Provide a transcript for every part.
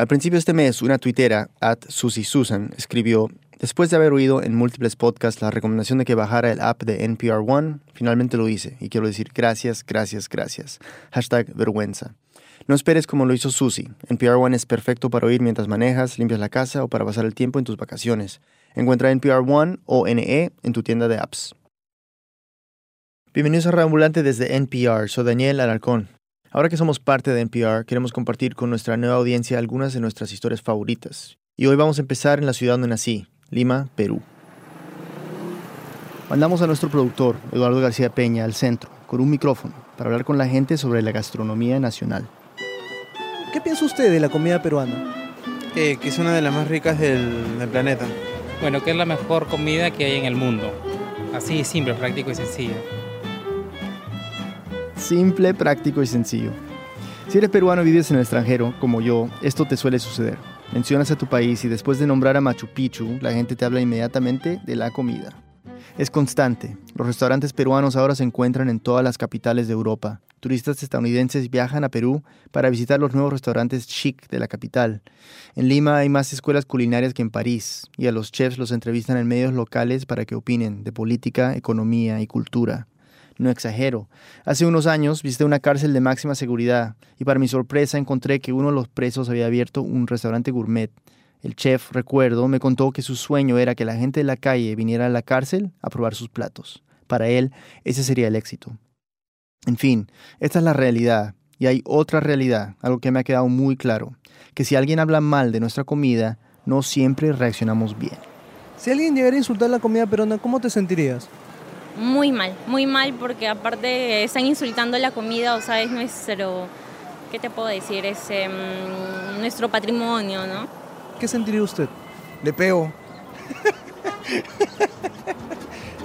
Al principio de este mes, una tuitera, at Susie Susan, escribió, después de haber oído en múltiples podcasts la recomendación de que bajara el app de NPR One, finalmente lo hice y quiero decir gracias, gracias, gracias. Hashtag vergüenza. No esperes como lo hizo Susie. NPR One es perfecto para oír mientras manejas, limpias la casa o para pasar el tiempo en tus vacaciones. Encuentra NPR One o NE en tu tienda de apps. Bienvenidos a Reambulante desde NPR. Soy Daniel Alarcón. Ahora que somos parte de NPR, queremos compartir con nuestra nueva audiencia algunas de nuestras historias favoritas. Y hoy vamos a empezar en la ciudad donde nací, Lima, Perú. Mandamos a nuestro productor, Eduardo García Peña, al centro, con un micrófono, para hablar con la gente sobre la gastronomía nacional. ¿Qué piensa usted de la comida peruana? Eh, que es una de las más ricas del, del planeta. Bueno, que es la mejor comida que hay en el mundo. Así, simple, práctico y sencillo. Simple, práctico y sencillo. Si eres peruano y vives en el extranjero, como yo, esto te suele suceder. Mencionas a tu país y después de nombrar a Machu Picchu, la gente te habla inmediatamente de la comida. Es constante. Los restaurantes peruanos ahora se encuentran en todas las capitales de Europa. Turistas estadounidenses viajan a Perú para visitar los nuevos restaurantes chic de la capital. En Lima hay más escuelas culinarias que en París, y a los chefs los entrevistan en medios locales para que opinen de política, economía y cultura no exagero. Hace unos años visité una cárcel de máxima seguridad y para mi sorpresa encontré que uno de los presos había abierto un restaurante gourmet. El chef, recuerdo, me contó que su sueño era que la gente de la calle viniera a la cárcel a probar sus platos. Para él, ese sería el éxito. En fin, esta es la realidad. Y hay otra realidad, algo que me ha quedado muy claro, que si alguien habla mal de nuestra comida, no siempre reaccionamos bien. Si alguien llegara a insultar la comida peruana, ¿cómo te sentirías? Muy mal, muy mal porque aparte están insultando la comida, o sea, es nuestro, ¿qué te puedo decir? Es em, nuestro patrimonio, ¿no? ¿Qué sentiría usted? Le pego.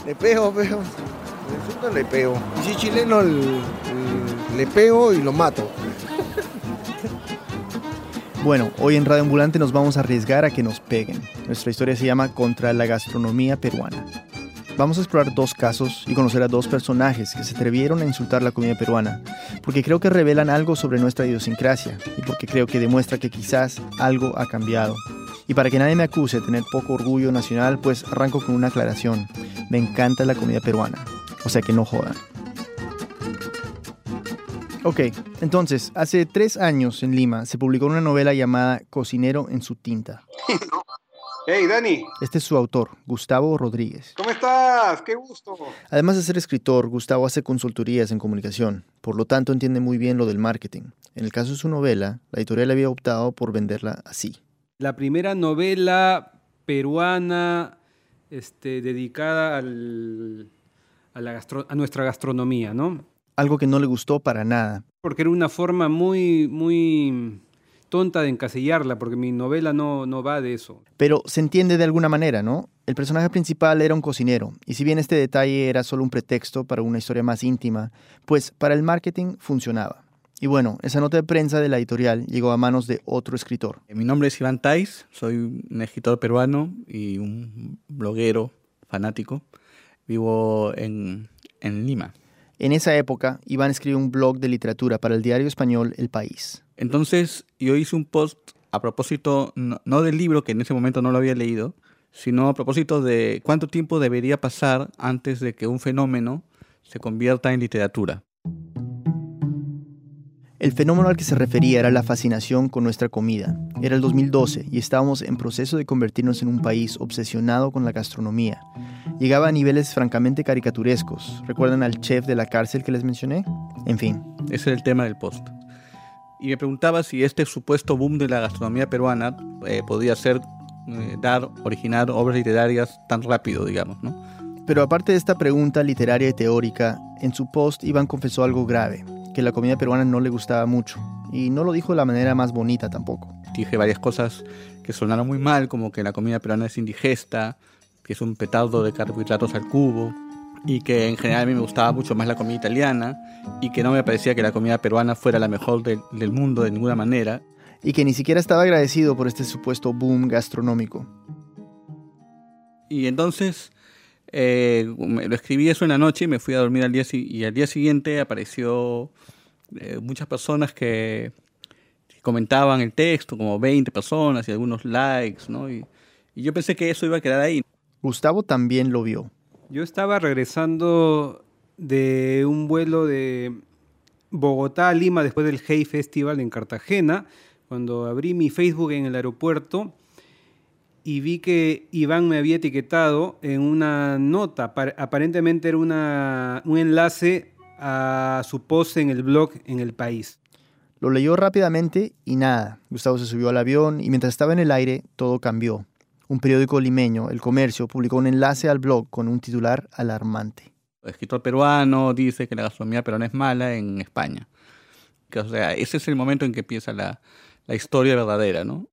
le pego, pego. Le le pego. Y si chileno, le pego y lo mato. Bueno, hoy en Radio Ambulante nos vamos a arriesgar a que nos peguen. Nuestra historia se llama Contra la gastronomía peruana. Vamos a explorar dos casos y conocer a dos personajes que se atrevieron a insultar la comida peruana, porque creo que revelan algo sobre nuestra idiosincrasia y porque creo que demuestra que quizás algo ha cambiado. Y para que nadie me acuse de tener poco orgullo nacional, pues arranco con una aclaración. Me encanta la comida peruana, o sea que no jodan. Ok, entonces, hace tres años en Lima se publicó una novela llamada Cocinero en su tinta. Hey, Dani. Este es su autor, Gustavo Rodríguez. ¿Cómo estás? Qué gusto. Además de ser escritor, Gustavo hace consultorías en comunicación, por lo tanto entiende muy bien lo del marketing. En el caso de su novela, la editorial había optado por venderla así. La primera novela peruana este, dedicada a, a nuestra gastronomía, ¿no? Algo que no le gustó para nada. Porque era una forma muy, muy tonta de encasillarla, porque mi novela no, no va de eso. Pero se entiende de alguna manera, ¿no? El personaje principal era un cocinero, y si bien este detalle era solo un pretexto para una historia más íntima, pues para el marketing funcionaba. Y bueno, esa nota de prensa de la editorial llegó a manos de otro escritor. Mi nombre es Iván Tais, soy un escritor peruano y un bloguero fanático. Vivo en, en Lima. En esa época, Iván escribió un blog de literatura para el diario español El País. Entonces yo hice un post a propósito, no, del libro, que en ese momento no lo había leído, sino a propósito de cuánto tiempo debería pasar antes de que un fenómeno se convierta en literatura. El fenómeno al que se refería era la fascinación con nuestra comida. Era el 2012 y estábamos en proceso de convertirnos en un país obsesionado con la gastronomía. Llegaba a niveles francamente caricaturescos. ¿Recuerdan al chef de la cárcel que les mencioné? En fin. Ese es el tema del post y me preguntaba si este supuesto boom de la gastronomía peruana eh, podía ser, eh, dar, originar obras literarias tan rápido, digamos, ¿no? Pero aparte de esta pregunta literaria y teórica, en su post Iván confesó algo grave, que la comida peruana no le gustaba mucho, y no lo dijo de la manera más bonita tampoco. Dije varias cosas que sonaron muy mal, como que la comida peruana es indigesta, que es un petardo de carbohidratos al cubo, y que en general a mí me gustaba mucho más la comida italiana y que no me parecía que la comida peruana fuera la mejor del mundo de ninguna manera. Y que ni siquiera estaba agradecido por este supuesto boom gastronómico. Y entonces eh, lo escribí eso en la noche y me fui a dormir al día y al día siguiente apareció eh, muchas personas que comentaban el texto, como 20 personas y algunos likes, ¿no? Y, y yo pensé que eso iba a quedar ahí. Gustavo también lo vio. Yo estaba regresando de un vuelo de Bogotá a Lima después del Hey Festival en Cartagena, cuando abrí mi Facebook en el aeropuerto y vi que Iván me había etiquetado en una nota, aparentemente era un enlace a su post en el blog en el país. Lo leyó rápidamente y nada. Gustavo se subió al avión y mientras estaba en el aire todo cambió. Un periódico limeño, El Comercio, publicó un enlace al blog con un titular alarmante. El escritor peruano dice que la gastronomía peruana es mala en España. Que, o sea, ese es el momento en que empieza la, la historia verdadera, ¿no?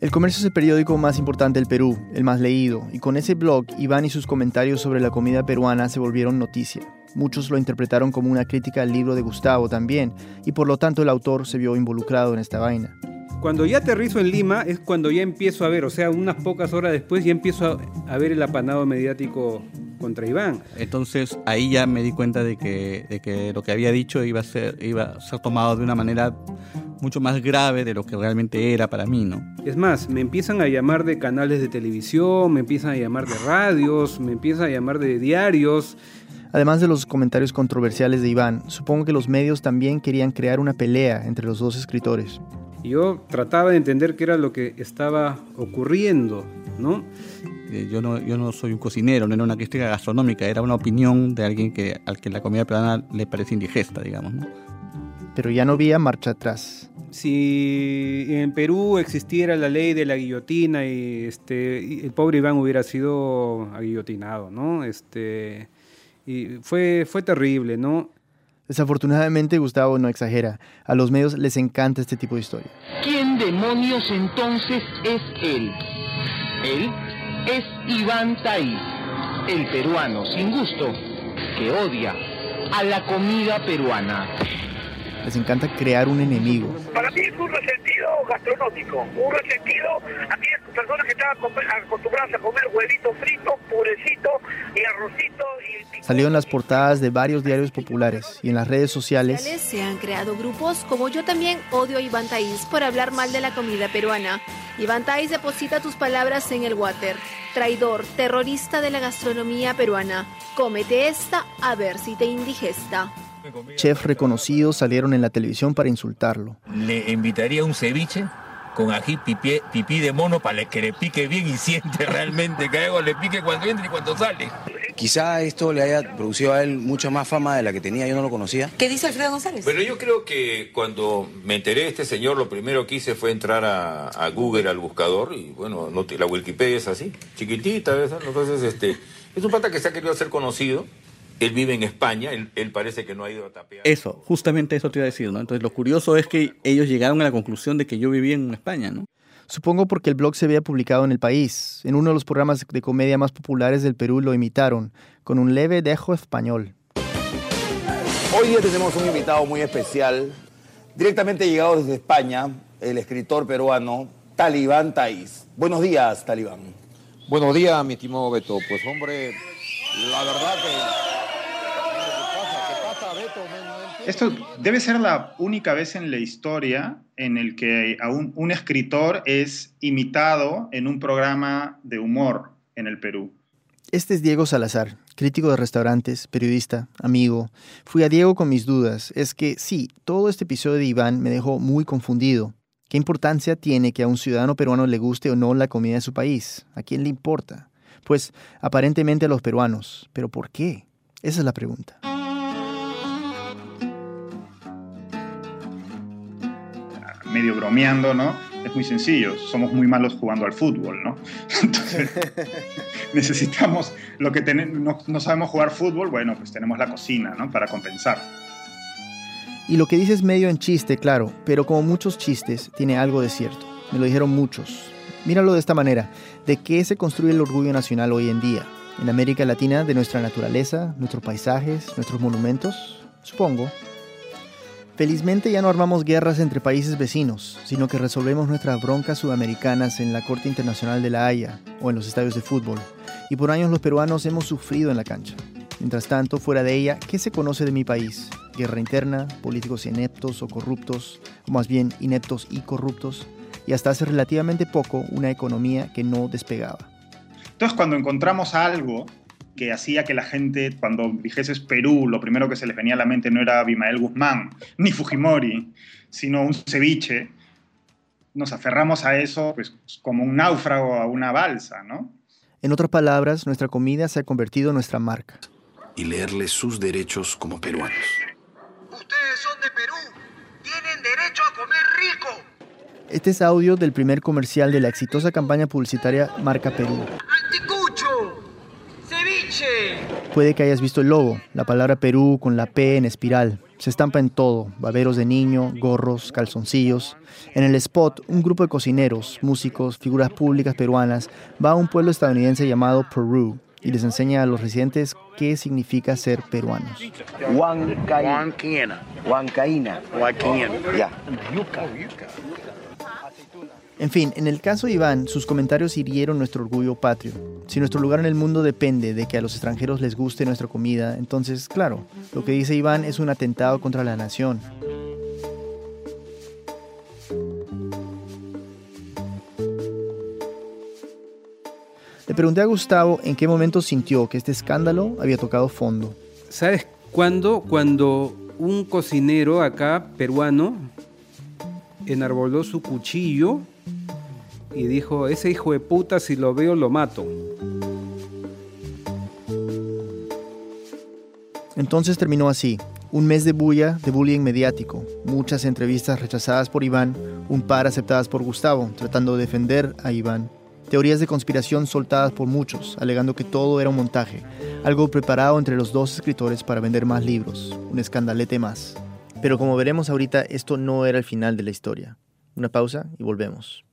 El comercio es el periódico más importante del Perú, el más leído, y con ese blog, Iván y sus comentarios sobre la comida peruana se volvieron noticia. Muchos lo interpretaron como una crítica al libro de Gustavo también, y por lo tanto el autor se vio involucrado en esta vaina. Cuando ya aterrizo en Lima es cuando ya empiezo a ver, o sea, unas pocas horas después ya empiezo a, ver el apanado mediático contra Iván. Entonces ahí ya me di cuenta de que, de que lo que había dicho iba a, ser, iba a ser tomado de una manera mucho más grave de lo que realmente era para mí, ¿no? Es más, me empiezan a llamar de canales de televisión, me empiezan a llamar de radios, me empiezan a llamar de diarios. Además de los comentarios controversiales de Iván, supongo que los medios también querían crear una pelea entre los dos escritores. Yo trataba de entender qué era lo que estaba ocurriendo, ¿no? Eh, yo no, yo no soy un cocinero, no era una crítica gastronómica, era una opinión de alguien que, al que la comida peruana le parece indigesta, digamos, ¿no? Pero ya no había marcha atrás. Si en Perú existiera la ley de la guillotina y este, el pobre Iván hubiera sido aguillotinado, ¿no? Este, y fue, fue terrible, ¿no? Desafortunadamente Gustavo no exagera. A los medios les encanta este tipo de historia. ¿Quién demonios entonces es él? Él es Iván Taiz, el peruano sin gusto, que odia a la comida peruana. Les encanta crear un enemigo. Para mí es un resentido gastronómico, un resentido a aquellas personas que estaban acostumbradas a comer huevito frito, purecito y arrocito. Y... Salieron las portadas de varios diarios populares y en las redes sociales. Se han creado grupos como yo también odio a Iván Taiz por hablar mal de la comida peruana. Iván Taiz deposita tus palabras en el water. Traidor, terrorista de la gastronomía peruana. Cómete esta a ver si te indigesta. Chefs reconocidos salieron en la televisión para insultarlo. Le invitaría un ceviche con ají pipí, pipí de mono para que le pique bien y siente realmente que algo le pique cuando entra y cuando sale. Quizá esto le haya producido a él mucha más fama de la que tenía, yo no lo conocía. ¿Qué dice Alfredo González? Bueno, yo creo que cuando me enteré de este señor, lo primero que hice fue entrar a, Google, al buscador, y bueno, la Wikipedia es así, chiquitita, ¿ves? entonces este, es un pata que se ha querido hacer conocido, él vive en España, él, parece que no ha ido a tapear. Eso, justamente eso te iba a decir, ¿no? Entonces lo curioso es que ellos llegaron a la conclusión de que yo vivía en España, ¿no? Supongo porque el blog se había publicado en el país. En uno de los programas de comedia más populares del Perú lo imitaron, con un leve dejo español. Hoy día tenemos un invitado muy especial, directamente llegado desde España, el escritor peruano Talibán Taiz. Buenos días, Talibán. Buenos días, mi estimado Beto. Pues hombre, la verdad que esto debe ser la única vez en la historia en el que un, escritor es imitado en un programa de humor en el Perú. Este es Diego Salazar, crítico de restaurantes, periodista, amigo. Fui a Diego con mis dudas. Es que sí, todo este episodio de Iván me dejó muy confundido. ¿Qué importancia tiene que a un ciudadano peruano le guste o no la comida de su país? ¿A quién le importa? Pues aparentemente a los peruanos. ¿Pero por qué? Esa es la pregunta. Medio bromeando, ¿no? Es muy sencillo, somos muy malos jugando al fútbol, ¿no? Entonces, necesitamos lo que tenemos, no, sabemos jugar fútbol, bueno, pues tenemos la cocina, ¿no? Para compensar. Y lo que dices medio en chiste, claro, pero como muchos chistes, tiene algo de cierto. Me lo dijeron muchos. Míralo de esta manera. ¿De qué se construye el orgullo nacional hoy en día? En América Latina, de nuestra naturaleza, nuestros paisajes, nuestros monumentos, supongo. Felizmente ya no armamos guerras entre países vecinos, sino que resolvemos nuestras broncas sudamericanas en la Corte Internacional de la Haya o en los estadios de fútbol. Y por años los peruanos hemos sufrido en la cancha. Mientras tanto, fuera de ella, ¿qué se conoce de mi país? guerra interna, políticos ineptos o corruptos, o más bien ineptos y corruptos, y hasta hace relativamente poco una economía que no despegaba. Entonces, cuando encontramos algo que hacía que la gente, cuando dijeses Perú, lo primero que se les venía a la mente no era Abimael Guzmán ni Fujimori, sino un ceviche, nos aferramos a eso pues, como un náufrago a una balsa, ¿no? En otras palabras, nuestra comida se ha convertido en nuestra marca. Y leerles sus derechos como peruanos. Ustedes son de Perú. Tienen derecho a comer rico. Este es audio del primer comercial de la exitosa campaña publicitaria Marca Perú. Anticucho. Ceviche. Puede que hayas visto el logo, la palabra Perú con la P en espiral. Se estampa en todo, baberos de niño, gorros, calzoncillos. En el spot, un grupo de cocineros, músicos, figuras públicas peruanas va a un pueblo estadounidense llamado Perú y les enseña a los residentes qué significa ser peruanos. Huancaína. Huancaína. Ya. En fin, en el caso de Iván, sus comentarios hirieron nuestro orgullo patrio. Si nuestro lugar en el mundo depende de que a los extranjeros les guste nuestra comida, entonces, claro, lo que dice Iván es un atentado contra la nación. Le pregunté a Gustavo en qué momento sintió que este escándalo había tocado fondo. ¿Sabes cuándo? Cuando un cocinero acá, peruano, enarboló su cuchillo y dijo, ese hijo de puta si lo veo lo mato. Entonces terminó así. Un mes de bulla, de bullying mediático, muchas entrevistas rechazadas por Iván, un par aceptadas por Gustavo, tratando de defender a Iván. Teorías de conspiración soltadas por muchos, alegando que todo era un montaje, algo preparado entre los dos escritores para vender más libros, un escandalete más. Pero como veremos ahorita, esto no era el final de la historia. Una pausa y volvemos.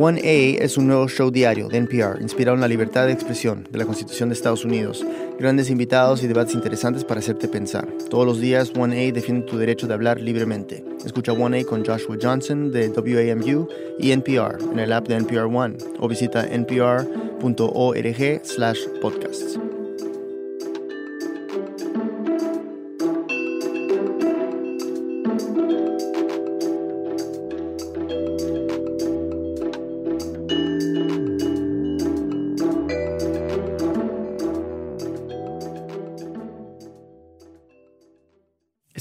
One A es un nuevo show diario de NPR inspirado en la libertad de expresión de la Constitución de Estados Unidos. Grandes invitados y debates interesantes para hacerte pensar. Todos los días One A defiende tu derecho de hablar libremente. Escucha One A con Joshua Johnson de WAMU y NPR en el app de NPR One o visita npr.org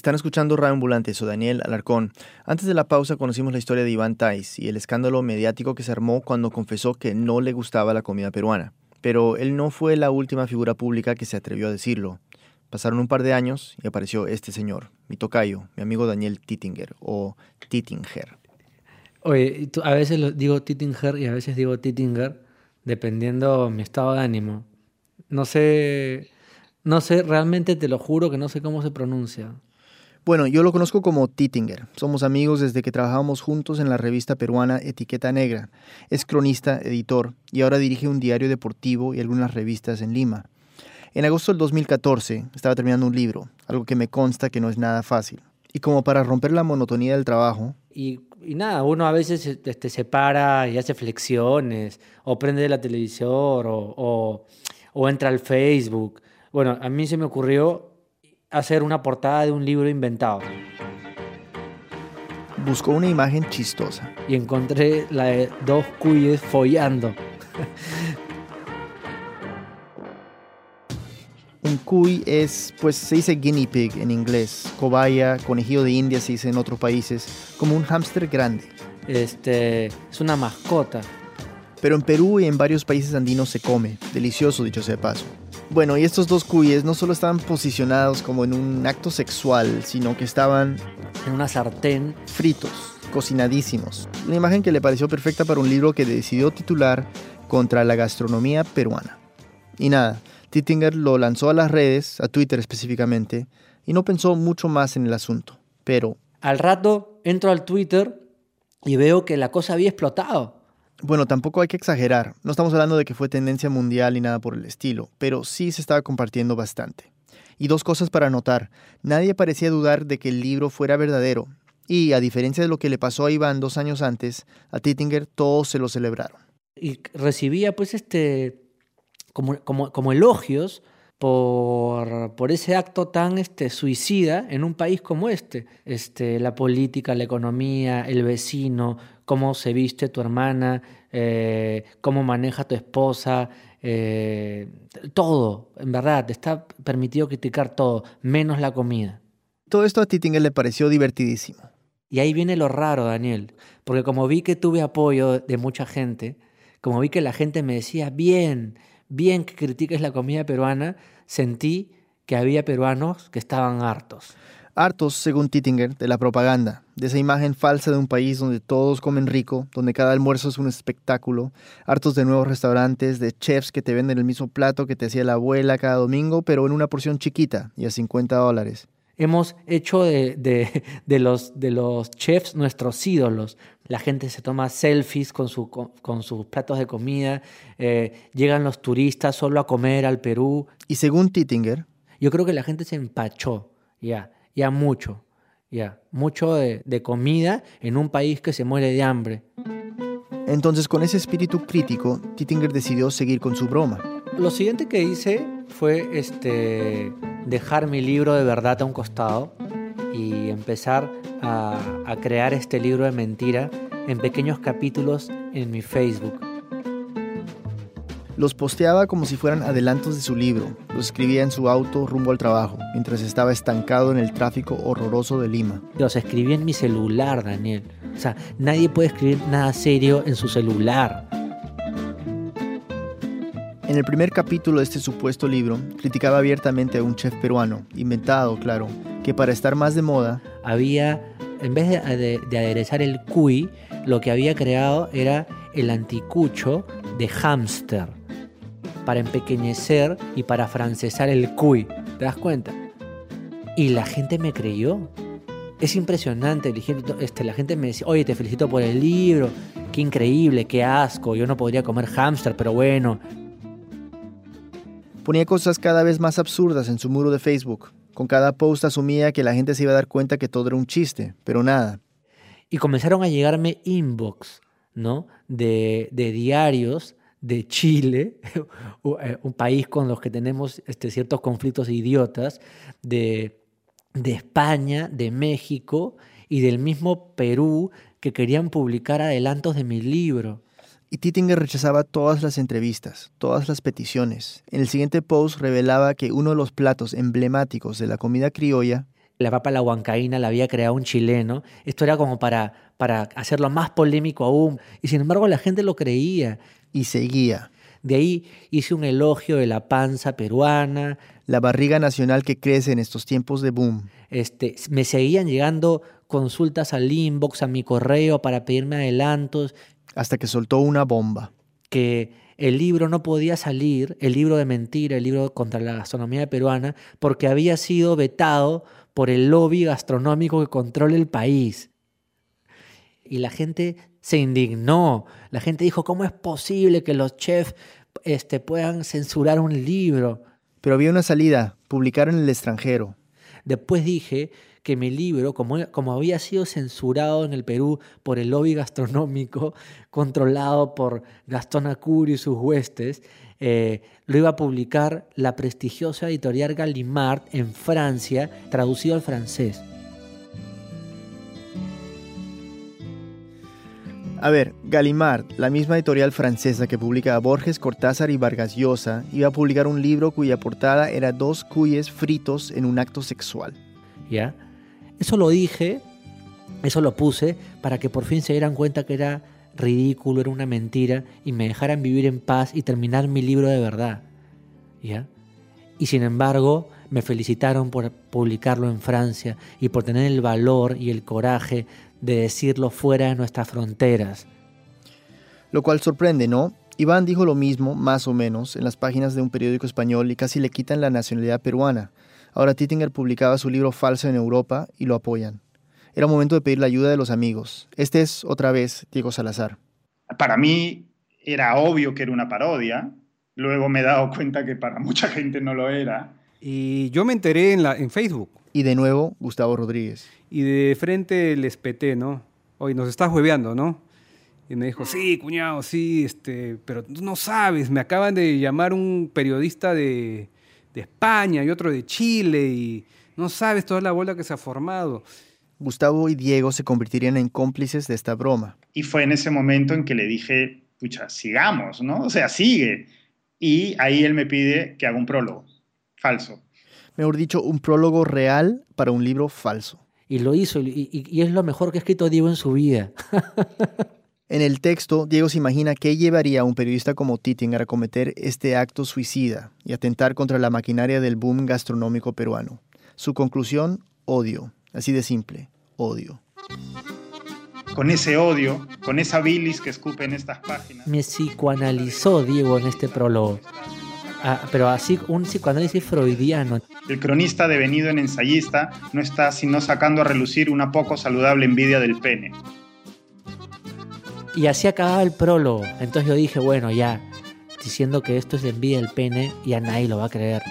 Están escuchando Radio Ambulante, soy Daniel Alarcón. Antes de la pausa conocimos la historia de Iván Tais y el escándalo mediático que se armó cuando confesó que no le gustaba la comida peruana. Pero él no fue la última figura pública que se atrevió a decirlo. Pasaron un par de años y apareció este señor, mi tocayo, mi amigo Daniel Tittinger, o Tittinger. Oye, a veces digo Tittinger y a veces digo Tittinger, dependiendo mi estado de ánimo. No sé, no sé, realmente te lo juro que no sé cómo se pronuncia. Bueno, yo lo conozco como Tittinger. Somos amigos desde que trabajamos juntos en la revista peruana Etiqueta Negra. Es cronista, editor y ahora dirige un diario deportivo y algunas revistas en Lima. En agosto del 2014 estaba terminando un libro, algo que me consta que no es nada fácil. Y como para romper la monotonía del trabajo, Y, nada, uno a veces este, se para y hace flexiones, o prende la o- o entra al Facebook. Bueno, a mí se me ocurrió hacer una portada de un libro inventado. buscó una imagen chistosa. Y encontré la de dos cuyes follando. Un cuy es, pues se dice guinea pig en inglés, cobaya, conejillo de India se dice en otros países, como un hámster grande. Este, es una mascota. Pero en Perú y en varios países andinos se come, delicioso dicho sea de paso. Bueno, y estos dos cuyes no solo estaban posicionados como en un acto sexual, sino que estaban en una sartén fritos, cocinadísimos. Una imagen que le pareció perfecta para un libro que decidió titular Contra la gastronomía peruana. Y nada, Tittinger lo lanzó a las redes, a Twitter específicamente, y no pensó mucho más en el asunto. Pero, Al rato entro al Twitter y veo que la cosa había explotado. Bueno, tampoco hay que exagerar. No estamos hablando de que fue tendencia mundial ni nada por el estilo, pero sí se estaba compartiendo bastante. Y dos cosas para notar. Nadie parecía dudar de que el libro fuera verdadero. Y, a diferencia de lo que le pasó a Iván dos años antes, a Tittinger todos se lo celebraron. Y recibía pues este como, como, como elogios por, por, ese acto tan este, suicida en un país como este. este. La política, la economía, el vecino, cómo se viste tu hermana, eh, cómo maneja tu esposa, eh, todo, en verdad, te está permitido criticar todo, menos la comida. Todo esto a Tittinger le pareció divertidísimo. Y ahí viene lo raro, Daniel, porque como vi que tuve apoyo de mucha gente, como vi que la gente me decía, bien, bien que critiques la comida peruana, sentí que había peruanos que estaban hartos. Hartos, según Tittinger, de la propaganda, de esa imagen falsa de un país donde todos comen rico, donde cada almuerzo es un espectáculo, hartos de nuevos restaurantes, de chefs que te venden el mismo plato que te hacía la abuela cada domingo, pero en una porción chiquita y a 50 dólares. Hemos hecho de, de, de, los, de los chefs nuestros ídolos. La gente se toma selfies con, su, con, con sus platos de comida, eh, llegan los turistas solo a comer al Perú. Y según Tittinger, yo creo que la gente se empachó, ya, ya mucho, ya, mucho de, de comida en un país que se muere de hambre. Entonces, con ese espíritu crítico, Tittinger decidió seguir con su broma. Lo siguiente que hice fue este, dejar mi libro de verdad a un costado y empezar a, a crear este libro de mentira en pequeños capítulos en mi Facebook. Los posteaba como si fueran adelantos de su libro. Los escribía en su auto rumbo al trabajo, mientras estaba estancado en el tráfico horroroso de Lima. Los escribí en mi celular, Daniel. O sea, nadie puede escribir nada serio en su celular. En el primer capítulo de este supuesto libro, criticaba abiertamente a un chef peruano, inventado, claro, que para estar más de moda, había, en vez de, de, de aderezar el cuy, lo que había creado era el anticucho de hámster, para empequeñecer y para francesar el cuy. ¿Te das cuenta? Y la gente me creyó. Es impresionante, este, la gente me decía, oye, te felicito por el libro, qué increíble, qué asco, yo no podría comer hámster, pero bueno, Ponía cosas cada vez más absurdas en su muro de Facebook. Con cada post asumía que la gente se iba a dar cuenta que todo era un chiste, pero nada. Y comenzaron a llegarme inbox, ¿no? De, de diarios de Chile, un país con los que tenemos este, ciertos conflictos idiotas, de, de España, de México y del mismo Perú que querían publicar adelantos de mi libro. Y Tittinger rechazaba todas las entrevistas, todas las peticiones. En el siguiente post revelaba que uno de los platos emblemáticos de la comida criolla, la papa la huancaína la había creado un chileno. Esto era como para, para hacerlo más polémico aún. Y sin embargo la gente lo creía. Y seguía. De ahí hice un elogio de la panza peruana. La barriga nacional que crece en estos tiempos de boom. Este, me seguían llegando consultas al inbox, a mi correo para pedirme adelantos hasta que soltó una bomba. Que el libro no podía salir, el libro de mentira, el libro contra la gastronomía peruana, porque había sido vetado por el lobby gastronómico que controla el país. Y la gente se indignó. La gente dijo, ¿cómo es posible que los chefs este, puedan censurar un libro? Pero había una salida, publicar en el extranjero. Después dije que mi libro, como, como había sido censurado en el Perú por el lobby gastronómico controlado por Gastón Acurio y sus huestes, eh, lo iba a publicar la prestigiosa editorial Gallimard en Francia, traducido al francés. A ver, Gallimard, la misma editorial francesa que publica Borges, Cortázar y Vargas Llosa, iba a publicar un libro cuya portada era dos cuyes fritos en un acto sexual. ¿Ya? Eso lo dije, eso lo puse para que por fin se dieran cuenta que era ridículo, era una mentira y me dejaran vivir en paz y terminar mi libro de verdad. ¿Ya? Y sin embargo, me felicitaron por publicarlo en Francia y por tener el valor y el coraje de decirlo fuera de nuestras fronteras. Lo cual sorprende, ¿no? Iván dijo lo mismo, más o menos, en las páginas de un periódico español y casi le quitan la nacionalidad peruana. Ahora Tittinger publicaba su libro falso en Europa y lo apoyan. Era momento de pedir la ayuda de los amigos. Este es, otra vez, Diego Salazar. Para mí era obvio que era una parodia. Luego me he dado cuenta que para mucha gente no lo era. Y yo me enteré en, la, en Facebook. Y de nuevo, Gustavo Rodríguez. Y de frente les peté, ¿no? Oye, nos estás hueveando, ¿no? Y me dijo, sí, cuñado, sí, este, pero tú no sabes, me acaban de llamar un periodista de, de España y otro de Chile y no sabes toda la bola que se ha formado. Gustavo y Diego se convertirían en cómplices de esta broma. Y fue en ese momento en que le dije, pucha, sigamos, ¿no? O sea, sigue. Y ahí él me pide que haga un prólogo, falso. Mejor dicho, un prólogo real para un libro falso. Y lo hizo, y, y- y es lo mejor que ha escrito Diego en su vida. En el texto, Diego se imagina qué llevaría a un periodista como Titinger a cometer este acto suicida y atentar contra la maquinaria del boom gastronómico peruano. Su conclusión, odio. Así de simple, odio. Con ese odio, con esa bilis que escupe en estas páginas. Me psicoanalizó Diego en este prólogo. Ah, pero así, un psicoanálisis freudiano. El cronista devenido en ensayista no está sino sacando a relucir una poco saludable envidia del pene. Y así acababa el prólogo. Entonces yo dije, bueno, ya, diciendo que esto es de envidia del pene, ya nadie lo va a creer.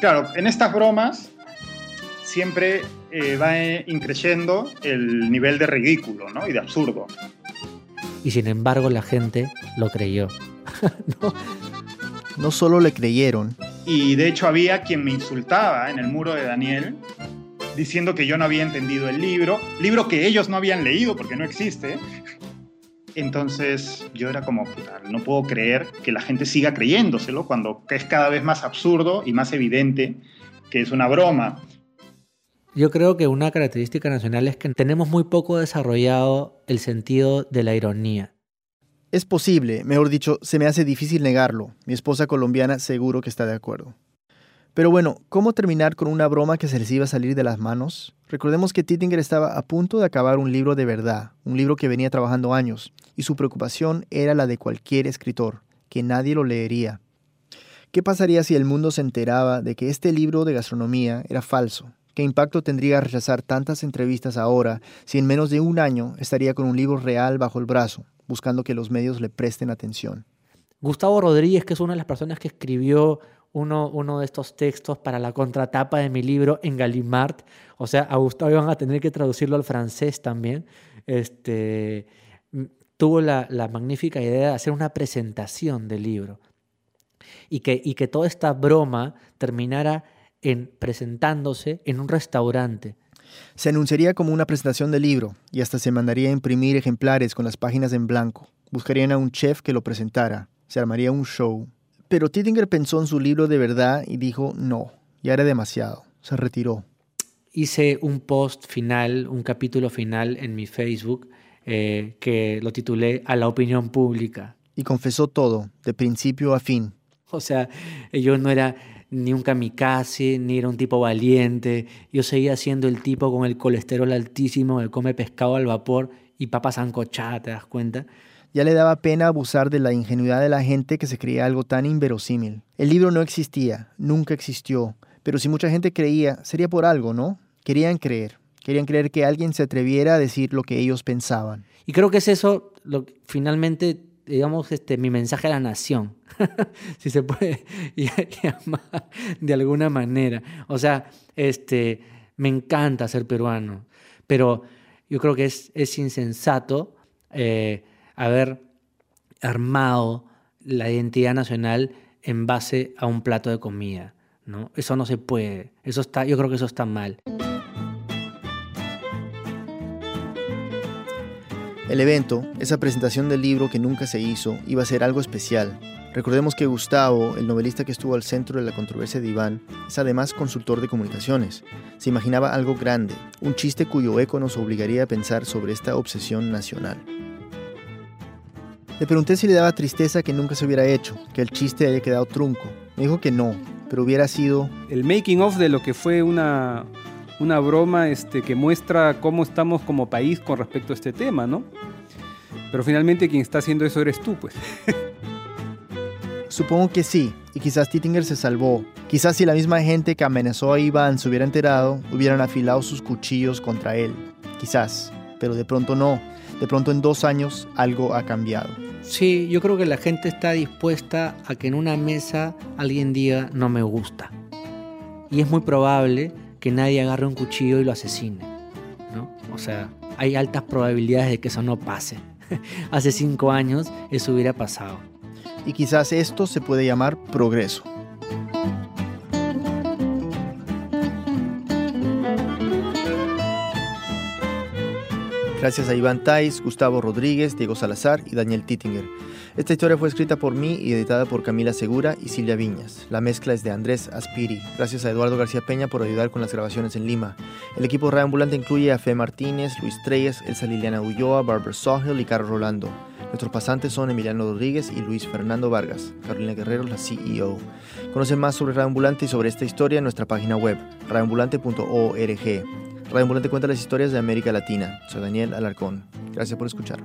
Claro, en estas bromas siempre eh, va eh, increciendo el nivel de ridículo ¿no? y de absurdo. Y sin embargo la gente lo creyó. No solo le creyeron, Y de hecho había quien me insultaba en el muro de Daniel diciendo que yo no había entendido el libro, libro que ellos no habían leído porque no existe. Entonces yo era como, puta, no puedo creer que la gente siga creyéndoselo cuando es cada vez más absurdo y más evidente que es una broma. Yo creo que una característica nacional es que tenemos muy poco desarrollado el sentido de la ironía. Es posible, mejor dicho, se me hace difícil negarlo. Mi esposa colombiana seguro que está de acuerdo. Pero bueno, ¿cómo terminar con una broma que se les iba a salir de las manos? Recordemos que Tittinger estaba a punto de acabar un libro de verdad, un libro que venía trabajando años, y su preocupación era la de cualquier escritor, que nadie lo leería. ¿Qué pasaría si el mundo se enteraba de que este libro de gastronomía era falso? ¿Qué impacto tendría rechazar tantas entrevistas ahora si en menos de un año estaría con un libro real bajo el brazo, buscando que los medios le presten atención? Gustavo Rodríguez, que es una de las personas que escribió uno, uno de estos textos para la contratapa de mi libro en Gallimard, o sea, a Gustavo iban a tener que traducirlo al francés también, este, m- tuvo la, la magnífica idea de hacer una presentación del libro y que, y que toda esta broma terminara en presentándose en un restaurante. Se anunciaría como una presentación del libro y hasta se mandaría a imprimir ejemplares con las páginas en blanco. Buscarían a un chef que lo presentara. Se armaría un show. Pero Tittinger pensó en su libro de verdad y dijo no, ya era demasiado. Se retiró. hice un post final, un capítulo final en mi Facebook eh, que lo titulé A la opinión pública. Y confesó todo, de principio a fin. O sea, yo no era ni un kamikaze, ni era un tipo valiente. Yo seguía siendo el tipo con el colesterol altísimo que come pescado al vapor y papas ancochadas, ¿te das cuenta? Ya le daba pena abusar de la ingenuidad de la gente que se creía algo tan inverosímil. El libro no existía, nunca existió, pero si mucha gente creía, sería por algo, ¿no? Querían creer, querían creer que alguien se atreviera a decir lo que ellos pensaban. Y creo que es eso, lo, finalmente, digamos, este, mi mensaje a la nación, si se puede llamar de alguna manera. O sea, este, me encanta ser peruano, pero yo creo que es, es insensato eh, haber armado la identidad nacional en base a un plato de comida. ¿no? Eso no se puede. Eso está, yo creo que eso está mal. El evento, esa presentación del libro que nunca se hizo, iba a ser algo especial. Recordemos que Gustavo, el novelista que estuvo al centro de la controversia de Iván, es además consultor de comunicaciones. Se imaginaba algo grande, un chiste cuyo eco nos obligaría a pensar sobre esta obsesión nacional. Le pregunté si le daba tristeza que nunca se hubiera hecho, que el chiste haya quedado trunco. Me dijo que no, pero hubiera sido El making of de lo que fue una, una broma este, que muestra cómo estamos como país con respecto a este tema, ¿no? Pero finalmente quien está haciendo eso eres tú, pues. Supongo que sí, y quizás Tittinger se salvó. Quizás si la misma gente que amenazó a Iván se hubiera enterado, hubieran afilado sus cuchillos contra él. Quizás, pero de pronto no. De pronto en dos años algo ha cambiado. Sí, yo creo que la gente está dispuesta a que en una mesa alguien diga no me gusta. y es muy probable que nadie agarre un cuchillo y lo asesine. ¿no? O sea, hay altas probabilidades de que eso no pase. Hace cinco años eso hubiera pasado. Y quizás esto se puede llamar progreso. Gracias a Iván Tais, Gustavo Rodríguez, Diego Salazar y Daniel Tittinger. Esta historia fue escrita por mí y editada por Camila Segura y Silvia Viñas. La mezcla es de Andrés Aspiri. Gracias a Eduardo García Peña por ayudar con las grabaciones en Lima. El equipo Radio Ambulante incluye a Fe Martínez, Luis Treyes, Elsa Liliana Ulloa, Barbara Sawhill y Carlos Rolando. Nuestros pasantes son Emiliano Rodríguez y Luis Fernando Vargas. Carolina Guerrero, la CEO. Conoce más sobre Radio y sobre esta historia en nuestra página web, radioambulante.org. Radio Ambulante cuenta las historias de América Latina. Soy Daniel Alarcón. Gracias por escuchar.